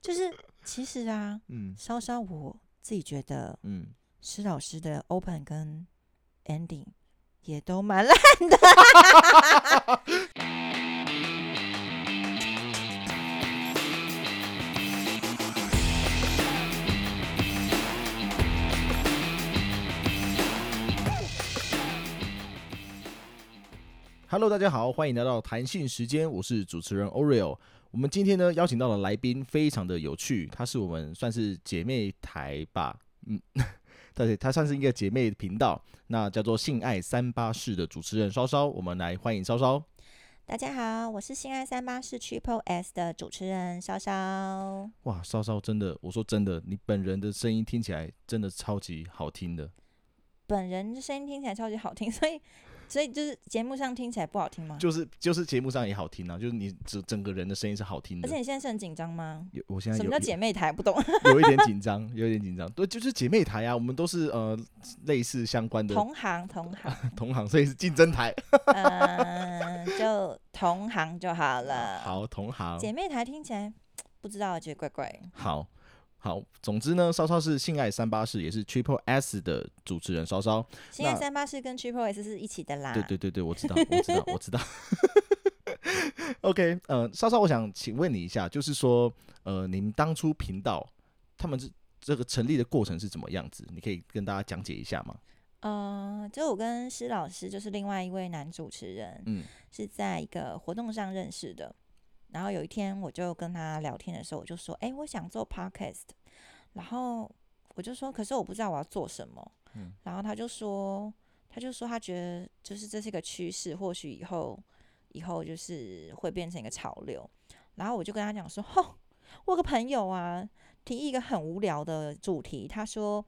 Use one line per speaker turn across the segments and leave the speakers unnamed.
就是其实啊，
嗯
稍稍我自己觉得
嗯，
施老师的 open 跟 ending 也都蛮烂的。
Hello，大家好，欢迎来到弹性时间，我是主持人 Oreo。我们今天呢邀请到的来宾非常的有趣，她是我们算是姐妹台吧，嗯，对，她算是一个姐妹频道，那叫做性爱三八室的主持人稍稍，我们来欢迎稍稍。
大家好，我是性爱三八室 Triple S 的主持人稍稍。
哇，稍稍真的，我说真的，你本人的声音听起来真的超级好听的。
本人的声音听起来超级好听，所以所以就是节目上听起来不好听吗？
就是就是节目上也好听啊，就是你整整个人的声音是好听的
而且。你现在是很紧张吗？
有，我现在
什么叫姐妹台？不懂。
有 有一点紧张，有一点紧张。对，就是姐妹台啊，我们都是呃类似相关的
同行同行，
同行，所以是竞争台。
嗯，就同行就好了。，
好，同行。
姐妹台听起来不知道，觉得怪怪。
好好，总之呢，稍稍是性爱三八式，也是 Triple S 的主持人稍稍。
性爱三八式跟 Triple S 是一起的啦。
对对对对，我知道，我知道，我知道。OK，呃，稍稍，我想请问你一下，就是说，呃，你们当初频道他们这这个成立的过程是怎么样子？你可以跟大家讲解一下吗？
呃，就我跟施老师，就是另外一位男主持人，
嗯
是在一个活动上认识的。然后有一天，我就跟他聊天的时候，我就说：“哎、我想做 podcast。”然后我就说：“可是我不知道我要做什么。
嗯
然后他就说：“他就说他觉得就是这是一个趋势，或许以后以后就是会变成一个潮流。”然后我就跟他讲说：“吼，我有个朋友啊，提议一个很无聊的主题，他说。”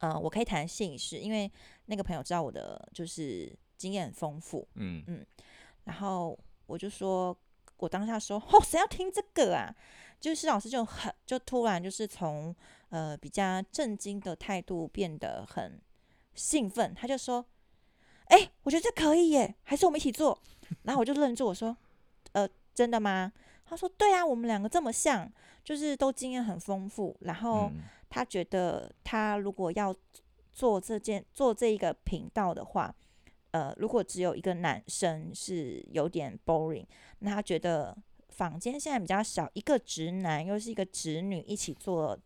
呃，我可以谈性事，因为那个朋友知道我的就是经验很丰富，
嗯嗯
然后我就说，我当下说，哦，谁要听这个啊？就是老师就很就突然就是从呃比较震惊的态度变得很兴奋，他就说，哎、我觉得这可以耶，还是我们一起做？然后我就愣住，我说，呃，真的吗？他说，对啊，我们两个这么像，就是都经验很丰富，然后。
嗯
他觉得他如果要做这件做这一个频道的话，呃，如果只有一个男生是有点 boring，那他觉得坊间现在比较少一个直男又是一个直女一起做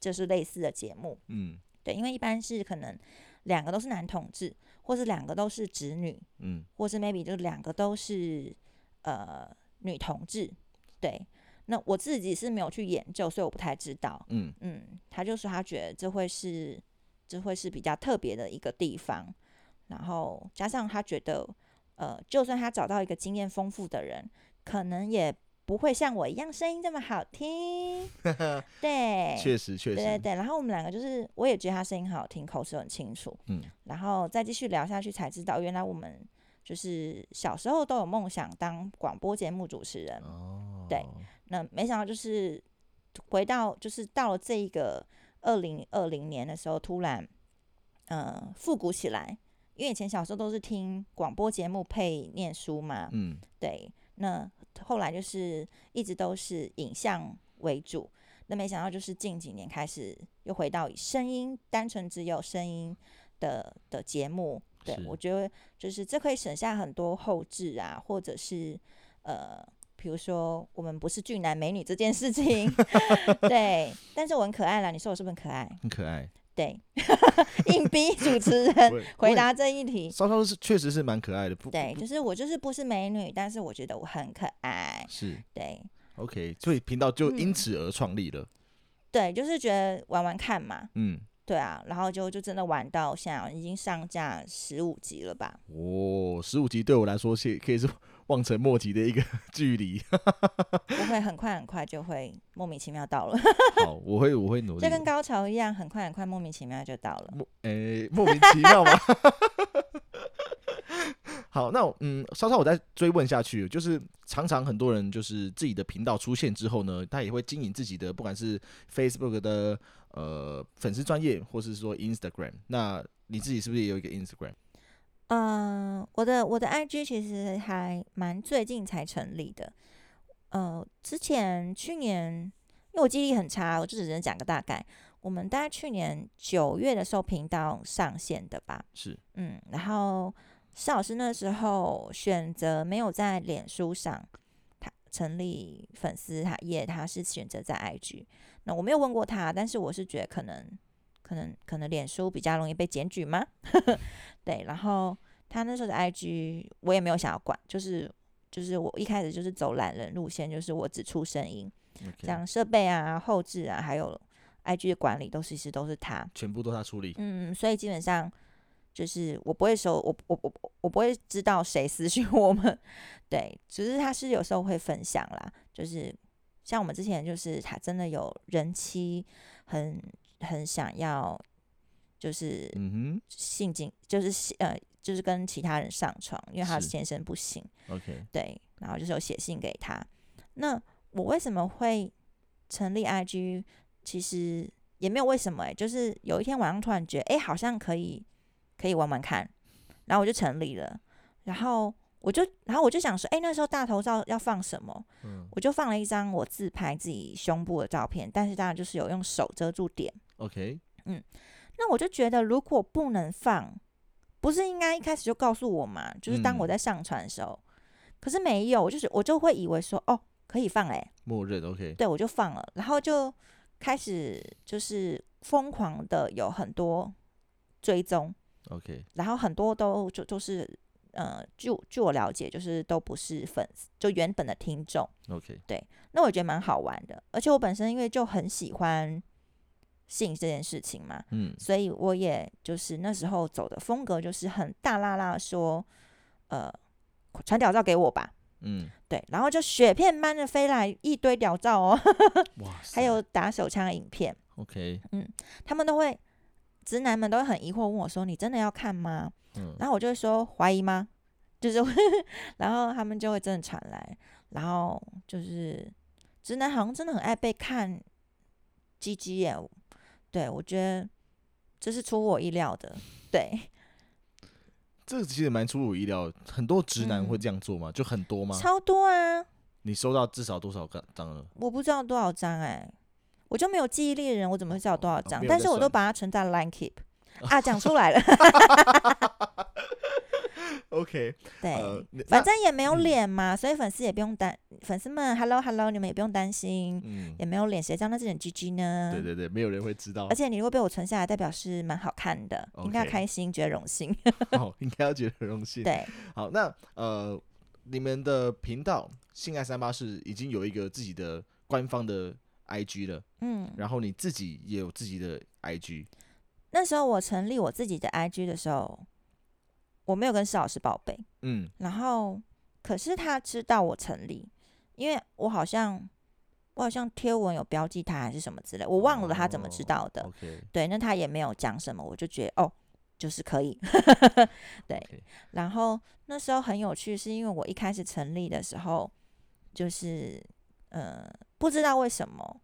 就是类似的节目，
嗯
对，因为一般是可能两个都是男同志，或是两个都是直女，
嗯
或是 maybe 就两个都是呃女同志，对。那我自己是没有去研究，所以我不太知道。
嗯
嗯，他就说他觉得这会是这会是比较特别的一个地方，然后加上他觉得，呃，就算他找到一个经验丰富的人，可能也不会像我一样声音这么好听。对，
确实确实，
对对对。然后我们两个就是，我也觉得他声音很好听，口齿很清楚。
嗯
然后再继续聊下去，才知道原来我们就是小时候都有梦想当广播节目主持人。
哦，
对那没想到就是回到就是到了这一个二零二零年的时候，突然呃复古起来，因为以前小时候都是听广播节目配念书嘛，
嗯
对，那后来就是一直都是影像为主，那没想到就是近几年开始又回到以声音单纯只有声音的的节目，对我觉得就是这可以省下很多后置啊，或者是呃。比如说，我们不是俊男美女这件事情，对，但是我很可爱啦。你说我是不是很可爱？
很可爱。
对，硬逼主持人 回答这一题。
稍稍是确实是蛮可爱的，不
对，
不
就是我就是不是美女，但是我觉得我很可爱。
是
对
，OK，所以频道就因
嗯
此而创立了。
对，就是觉得玩玩看嘛，
嗯，
对啊，然后就就真的玩到现在已经上架十五集了吧？
哦，十五集对我来说是可以是望尘莫及的一个 距离。
不会很快很快就会莫名其妙到了，
好，我会我会努力
就。跟高潮一样，很快很快莫名其妙就到了。
莫诶、莫名其妙吗？好，那我嗯，稍稍我再追问下去，就是常常很多人就是自己的频道出现之后呢，他也会经营自己的，不管是 Facebook 的呃粉丝专业，或是说 Instagram。那你自己是不是也有一个 Instagram？
嗯、我的我的 IG 其实还蛮最近才成立的，呃，之前去年因为我记忆力很差，我就只能讲个大概。我们大概去年九月的时候频道上线的吧，
是，
嗯，然后施老师那时候选择没有在脸书上他成立粉丝他也，他是选择在 IG。那我没有问过他，但是我是觉得可能可能可能脸书比较容易被检举吗？对，然后他那时候的 IG 我也没有想要管，就是就是我一开始就是走懒人路线，就是我只出声音像设备啊、后置啊，还有 IG 的管理都其实都是他。
全部都他处理。
嗯，所以基本上就是我不会收，我我我我我不会知道谁私讯我们，对，只是他是有时候会分享啦，就是像我们之前就是他真的有人妻很很想要，就是
嗯哼
性经，就是呃就是跟其他人上床，因为他先生不行
，，OK，
对，然后就是有写信给他。那我为什么会成立 IG？其实也没有为什么、欸，就是有一天晚上突然觉得，哎、好像可以可以玩玩看，然后我就成立了。然后我就，然后我就想说，哎、那时候大头照要放什么？
嗯
我就放了一张我自拍自己胸部的照片，但是当然就是有用手遮住点。
，OK，嗯
那我就觉得，如果不能放，不是应该一开始就告诉我嘛？就是当我
嗯。
在上传的时候，可是没有，就是我就会以为说，哦，可以放哎、
默认 OK，
对我就放了，然后就开始就是疯狂的有很多追踪
，OK，
然后很多都就就是呃，据我据我了解，就是都不是粉丝，就原本的听众。
OK，
那我觉得蛮好玩的，而且我本身因为就很喜欢性这件事情嘛，
嗯。
所以我也就是那时候走的风格就是很大啦啦说，呃，传屌照给我吧，
嗯，
对，然后就雪片般的飞来一堆屌照哦，
哇，
还有打手枪的影片
，OK，嗯
他们都会，直男们都会很疑惑问我说：“你真的要看吗？”
嗯。
然后我就会说：“怀疑吗？” 就是，然后他们就会真的传来，然后就是直男好像真的很爱被看鸡鸡耶，对我觉得这是出乎我意料的，对，
这个其实蛮出乎我意料，很多直男
嗯
会这样做吗？就很多吗？
超多啊，
你收到至少多少个张了？
我不知道多少张哎、我就没有记忆力的人，我怎么会知道多少张？但是我都把它存在 Line Keep 啊，讲出来了，
OK，
对。
呃，
反正也没有
嗯
脸嘛，所以粉丝也不用担，粉丝们，hello hello，你们也不用担心，
嗯，
也没有脸，谁知道那是点 GG 呢？
对对对，没有人会知道
而，且你如果被我存下来，代表是蛮好看的，应该要开心，觉得荣幸。
哦，应该要觉得很荣幸。
对，
好，那呃，你们的频道性爱三八是已经有一个自己的官方的 IG 了，
嗯，
然后你自己也有自己的 IG，
那时候我成立我自己的 IG 的时候，我没有跟施老师报备，
嗯
然后可是他知道我成立，因为我好像我好像贴文有标记他还是什么之类，我忘了他怎么知道的。对，那他也没有讲什么，我就觉得哦，就是可以。对然后那时候很有趣，是因为我一开始成立的时候，就是呃，不知道为什么，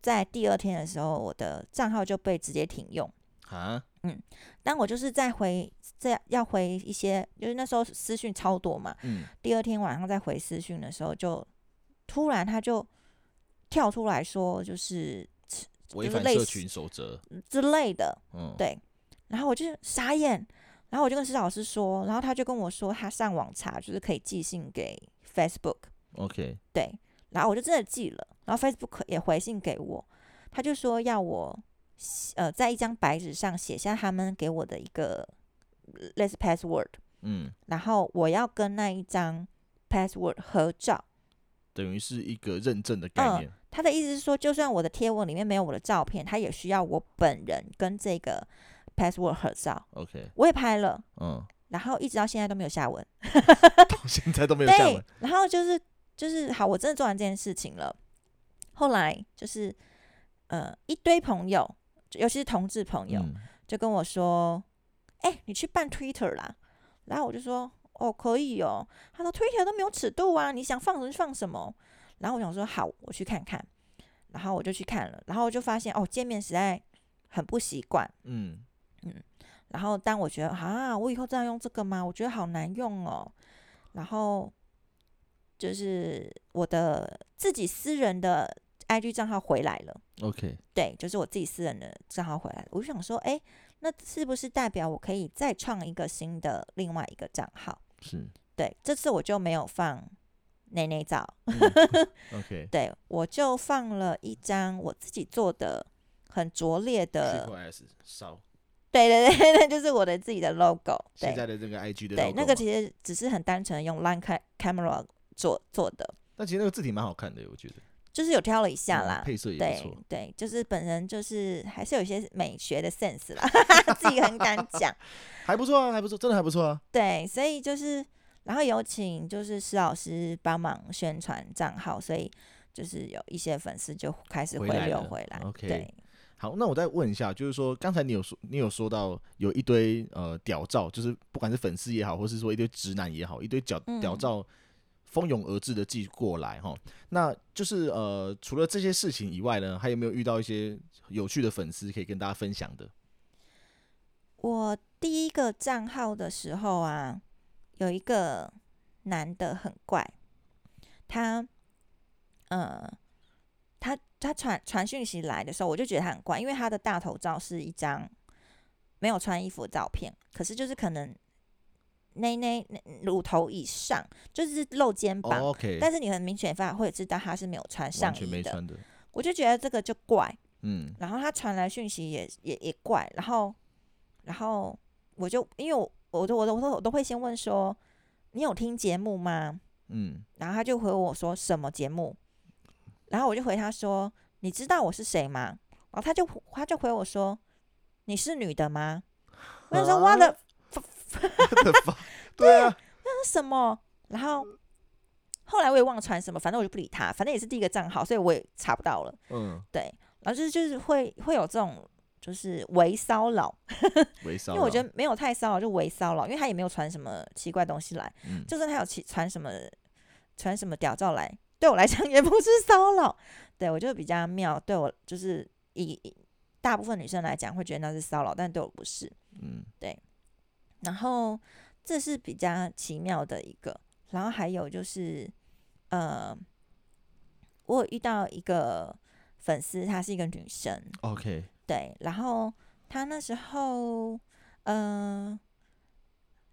在第二天的时候，我的账号就被直接停用。
啊，嗯
当我就是在回在要回一些，就是那时候私讯超多嘛，
嗯。
第二天晚上在回私讯的时候，就突然他就跳出来说，就是
违
就是类似
反社群守则，
之类的，
嗯，
对，然后我就傻眼，然后我就跟施老师说，然后他就跟我说，他上网查就是可以寄信给
Facebook，，OK，
对，然后我就真的寄了，然后 Facebook 也回信给我，他就说要我呃在一张白纸上写下他们给我的一个类似 password，
嗯，
然后我要跟那一张 password 合照。
等于是一个认证的概
嗯
念，
他的意思是说，就算我的贴文里面没有我的照片，他也需要我本人跟这个 password 合照。
OK，
我也拍了，
嗯，
然后一直到现在都没有下文。
到现在都没有下文，，
然后就是就是好，我真的做完这件事情了。后来就是呃一堆朋友，尤其是同志朋友，
嗯
就跟我说：“哎、你去办 Twitter 啦。”然后我就说：“哦，可以哦。”他说：“Twitter 都没有尺度啊，你想放什么就放什么。”然后我想说：“好，我去看看。”然后我就去看了，然后我就发现哦，界面实在很不习惯。
嗯嗯
然后当我觉得啊，我以后这样用这个吗？我觉得好难用哦。然后就是我的自己私人的 IG 账号回来了
，OK，
对，就是我自己私人的账号回来了，我就想说，哎，那是不是代表我可以再创一个新的另外一个账号？
是。
对，这次我就没有放内内照，
嗯 OK，
对我就放了一张我自己做的很拙劣的
，S 烧。
对对对，那就是我的自己的 logo，对。
现在的这个 IG 的
对那个其实只是很单纯的用 Line ca- Camera 做做的，
但其实那个字体蛮好看的，我觉得
就是有挑了一下
嗯
啦。
配色也不
对
错。
对，就是本人就是还是有一些美学的 sense 啦，自己很敢 讲。
还不错啊，还不错，真的还不错啊。
对，所以就是，然后有请就是施老师帮忙宣传账号，所以就是有一些粉丝就开始回
回来了
流回来。
OK
对，
好，那我再问一下，就是说刚才你有说，你有说到有一堆呃屌照，就是不管是粉丝也好，或是说一堆直男也好，一堆屌屌
嗯
照蜂拥而至的寄过来哈。那就是呃，除了这些事情以外呢，还有没有遇到一些有趣的粉丝可以跟大家分享的？
我第一个账号的时候啊，有一个男的很怪，他，呃，他他传传讯息来的时候，我就觉得他很怪，因为他的大头照是一张没有穿衣服的照片，可是就是可能内内乳头以上，就是露肩膀，但是你很明显发会知道他是没有穿上衣的，
的，
我就觉得这个就怪。
嗯
然后他传来讯息也也也怪，然后然后我就因为我我都我都我都我都会先问说你有听节目吗？
嗯，
然后他就回我说什么节目？然后我就回他说你知道我是谁吗？然后他就他就回我说你是女的吗？我想说
啊
哇的
对啊，
那是什么？然后后来我也忘了传什么，反正我就不理他，反正也是第一个账号，所以我也查不到了。
嗯，
对，然后就是就是会会有这种就是微骚扰，
微骚扰，
因为我觉得没有太骚扰，就微骚扰，因为他也没有传什么奇怪东西来，
嗯，
就算他有其传什么传什么屌照来，对我来讲也不是骚扰，对我就比较妙，对我就是以以大部分女生来讲会觉得那是骚扰，但对我不是。
嗯
然后这是比较奇妙的一个，然后还有就是呃，我有遇到一个粉丝，她是一个女生
，，OK，
对，然后她那时候，呃，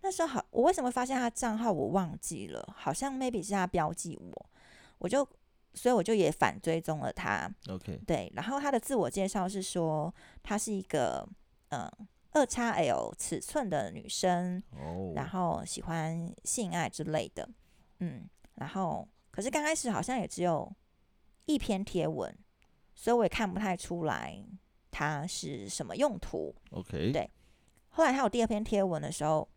那时候好，我为什么发现她账号我忘记了，好像 maybe 是她标记我，我就，所以我就也反追踪了她
，OK，
对，然后她的自我介绍是说，她是一个，嗯、二叉 L 尺寸的女生，
哦，
然后喜欢性爱之类的，嗯，然后可是刚开始好像也只有一篇贴文，所以我也看不太出来它是什么用途。
OK，
对。后来他有第二篇贴文的时候，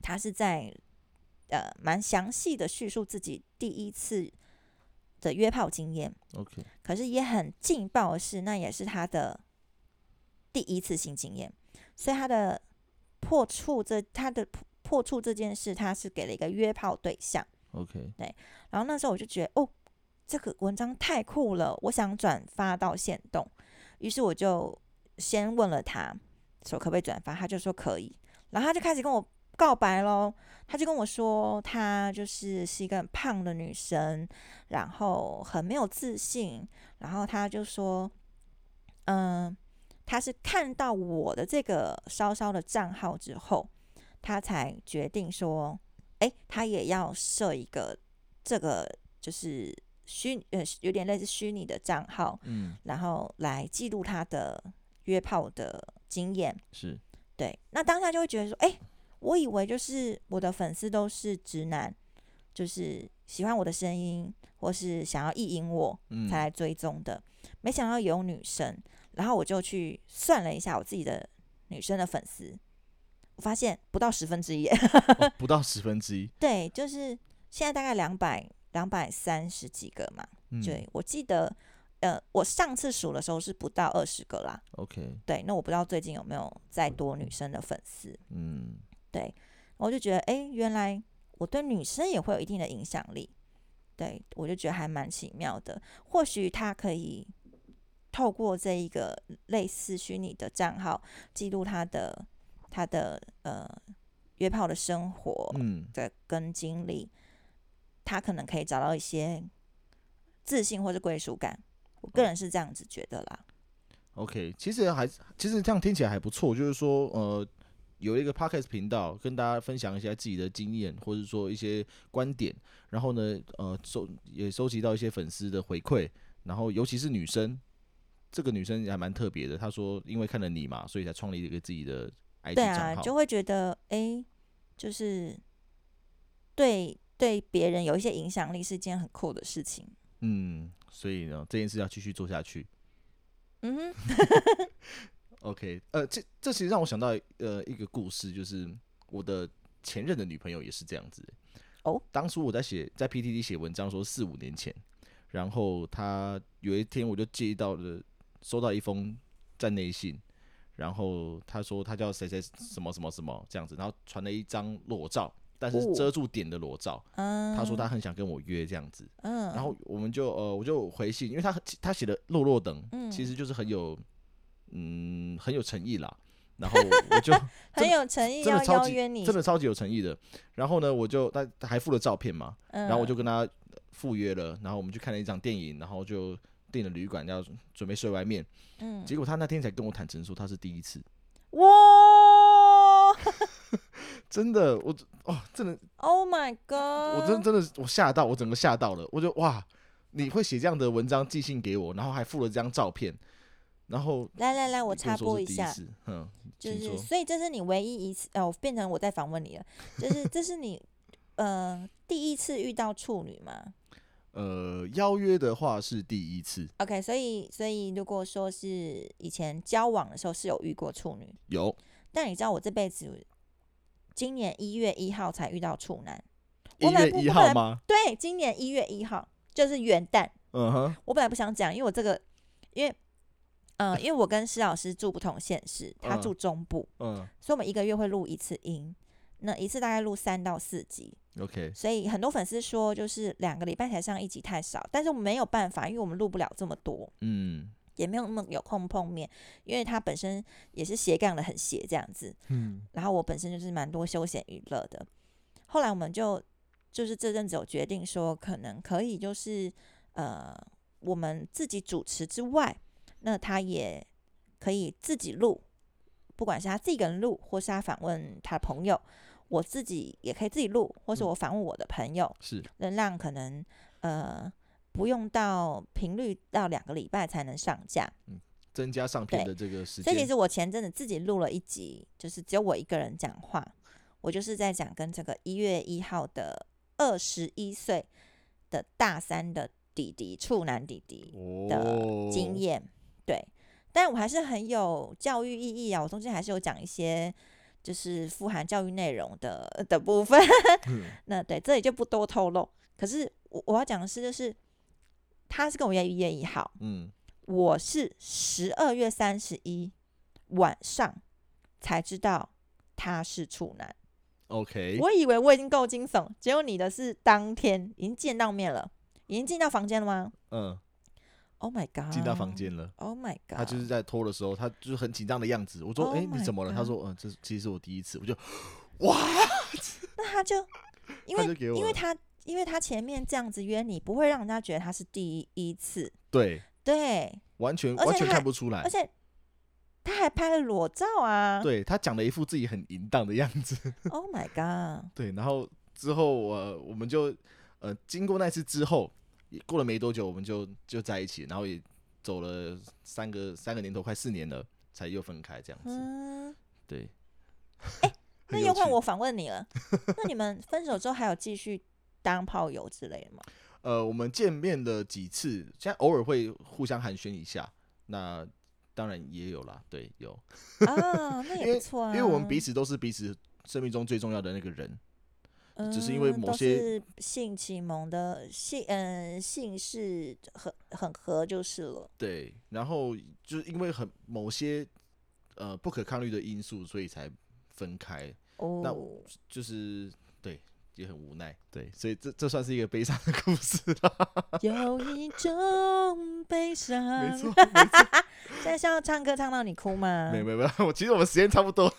他是在呃蛮详细的叙述自己第一次的约炮经验
，OK，
可是也很劲爆的是，那也是他的第一次性经验，所以他的破处这他的破破处这件事，他是给了一个约炮对象。
OK，对
然后那时候我就觉得，哦，这个文章太酷了，我想转发到线动，于是我就先问了他，说可不可以转发，他就说可以，然后他就开始跟我告白喽，他就跟我说，他就是是一个很胖的女生，然后很没有自信，然后他就说，嗯、他是看到我的这个稍稍的账号之后，他才决定说，诶，他也要设一个这个就是虚呃有点类似虚拟的账号，
嗯，
然后来记录他的约炮的经验。
是，
对，那当下就会觉得说，诶，我以为就是我的粉丝都是直男，就是喜欢我的声音，或是想要意淫我
嗯。
才来追踪的，没想到有女生，然后我就去算了一下我自己的女生的粉丝，我发现不到十分之一
不到十分之一，
对，就是现在大概两百两百三十几个嘛。
嗯
对，我记得，呃，我上次数的时候是不到二十个啦。
，OK，
对，那我不知道最近有没有再多女生的粉丝。
嗯，
对，我就觉得，哎，原来我对女生也会有一定的影响力。对我就觉得还蛮奇妙的。或许他可以透过这一个类似虚拟的账号，记录他的他的呃约炮的生活，
嗯，
的跟经历，他可能可以找到一些自信或者归属感，我个人是这样子觉得啦。
OK，其实还其实这样听起来还不错，就是说呃。有一个 podcast 频道，跟大家分享一下自己的经验，或者说一些观点，然后呢，呃，收也收集到一些粉丝的回馈，然后尤其是女生，这个女生还蛮特别的，她说因为看了你嘛，所以才创立了一个自己的 IG
对啊，就会觉得哎、诶就是对对别人有一些影响力是一件很酷的事情。
嗯，所以呢，这件事要继续做下去。
嗯哼
，OK，呃，这这其实让我想到呃一个故事，就是我的前任的女朋友也是这样子。
哦，
当初我在写在 PTT 写文章说四五年前，然后她有一天我就接到了收到一封站内信，然后他说他叫谁谁什么什么什么这样子，然后传了一张裸照，但是
哦
遮住点的裸照。
嗯，
他说他很想跟我约这样子，
嗯，
然后我们就呃我就回信，因为他他写的落落等，
嗯
其实就是很有嗯很有诚意啦。然后我就
很有诚意要
真的超级
邀约你，
真的超级有诚意的。然后呢，我就他他还附了照片嘛，
嗯，
然后我就跟他赴约了，然后我们去看了一场电影，然后就订了旅馆，要准备睡外面。
嗯，
结果他那天才跟我坦诚说他是第一次，
哇。
真的，我哦，真的
，，Oh my God，
我真真的我吓到，我整个吓到了，我就哇，你会写这样的文章寄信给我，然后还附了这张照片，然后
来来来，我插播一下，
嗯，
就是，所以这是你唯一一次，哦，变成我在访问你了，就是这是你呃第一次遇到处女吗
呃，邀约的话是第一次
，？OK，所以所以如果说是以前交往的时候是有遇过处女，
有
但你知道我这辈子今年一月一号才遇到处男，
一
我本来
月一号吗？
对，今年一月一号就是元旦，
嗯哼，
我本来不想讲，因为我这个因为。嗯、因为我跟施老师住不同县市，他
嗯
住中部，
嗯
所以我们一个月会录一次音，那一次大概录三到四集，
，OK，
所以很多粉丝说，就是两个礼拜才上一集太少，但是我们没有办法，因为我们录不了这么多，
嗯。
也没有那么有空碰面，因为他本身也是斜杠的很斜这样子，
嗯。
然后我本身就是蛮多休闲娱乐的，后来我们就就是这阵子有决定说，可能可以就是呃我们自己主持之外，那他也可以自己录，不管是他自己一个人录，或是他访问他的朋友，我自己也可以自己录，或是
嗯
我访问我的朋友，
是，
能让可能呃不用到频率到两个礼拜才能上架。
嗯增加上片的这个时
所以其。实我前阵子自己录了一集，就是只有我一个人讲话，我就是在讲跟这个一月一号的二十一岁的大三的弟弟处男弟弟的经验，对，但我还是很有教育意义啊，我中间还是有讲一些就是富含教育内容的的部分，
嗯。
那对这里就不多透露。可是我我要讲的是，就是他是跟我约一月一号，
嗯，
我是十二月三十一晚上才知道他是处男。
OK，
我以为我已经够惊悚，结果你的是当天已经见到面了，已经进到房间了吗？
嗯，
？Oh my god！
进到房。间了。
Oh my god！
他就是在脱的时候，他就是很紧张的样子。我说：“
Oh
哎、你怎么了？”他说：“嗯、这其实是我第一次。”我就哇
那他就因为因为他因为他前面这样子约你，不会让人家觉得他是第一次，
对，
对，
完全完全看不出来
而。且他还拍了裸照啊。
对他讲了一副自己很淫荡的样子。
Oh my god！
对，然后之后我、我们就呃经过那次之后，也过了没多久，我们就就在一起，然后也走了三个三个年头，快四年了，才又分开这样子。
嗯，
对，
那
很有趣
又换我反问你了。那你们分手之后还有继续当炮友之类的吗？
呃，我们见面了几次，现在偶尔会互相寒暄一下。那当然也有啦，对，有，
啊，那也 不错啊。
因为我们彼此都是彼此生命中最重要的那个人。只是因为某些
是性启蒙的性，嗯、性是很很合就是了。
对，然后就是因为很某些呃不可抗力的因素，所以才分开。
哦，那
就是对，也很无奈。对，所以这这算是一个悲伤的故事了。
有一种悲伤。
没错，没错。
现在是要唱歌唱到你哭吗？
没有没有没有，我其实我们时间差不多。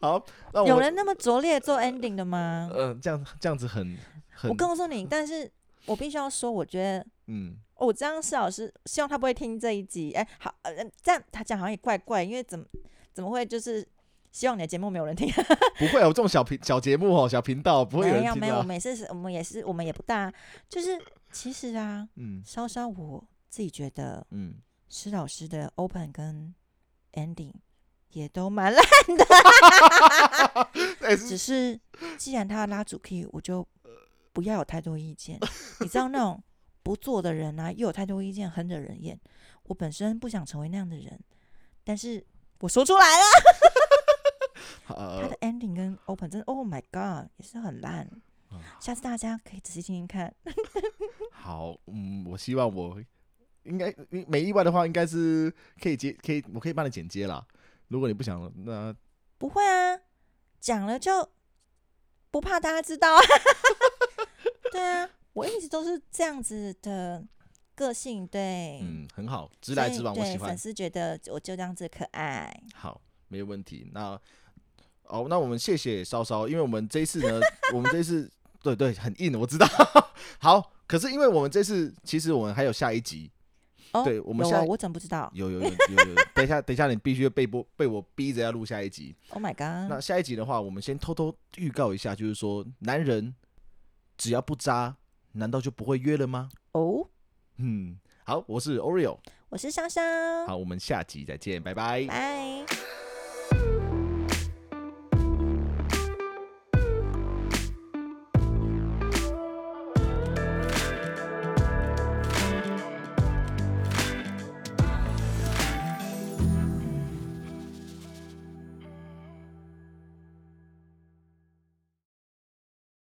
好，那我
有人那么拙劣做 ending 的吗？
嗯、这样这样子很很
我告诉你，但是我必须要说，我觉得
嗯
哦，这样施老师希望他不会听这一集。哎，好，呃，这样他讲好像也怪怪，因为怎么怎么会就是希望你的节目没有人听？
不会有这种小频小节目哦，小频道不会有人听
没有没有，我
啊。
们也是我们也是我们也不大，就是其实啊，
嗯
稍稍我自己觉得
嗯，
施老师的 open 跟 ending 也都蛮烂，
的、
只是既然他拉主 key，我就不要有太多意见。你知道那种不做的人啊，又有太多意见，很惹人厌。我本身不想成为那样的人，但是我说出来了，他
呃
的 ending 跟 open 真的，Oh my god，也是很烂。
嗯
下次大家可以仔细听听看。
好，嗯，我希望我应该没意外的话，应该是可以接，可以，我可以帮你剪接啦。如果你不想，那
不会啊，讲了就不怕大家知道啊。对啊，我一直都是这样子的个性，对，
嗯，很好，直来直往，我喜欢
粉。丝觉得我就这样子可爱。
好，没有问题。那哦，那我们谢谢稍稍，因为我们这一次呢，我们这一次对对很硬，我知道。好，可是因为我们这次其实我们还有下一集，
哦，
对我们下
我怎么不知道
有有有有有，等一下等一下，你必须被播被我逼着要录下一集。？
Oh my god！
那下一集的话，我们先偷偷预告一下，就是说，男人只要不渣，难道就不会约了吗？
哦，
嗯，好，我是 Oreo，
我是香香，
好，我们下集再见，拜拜。
拜。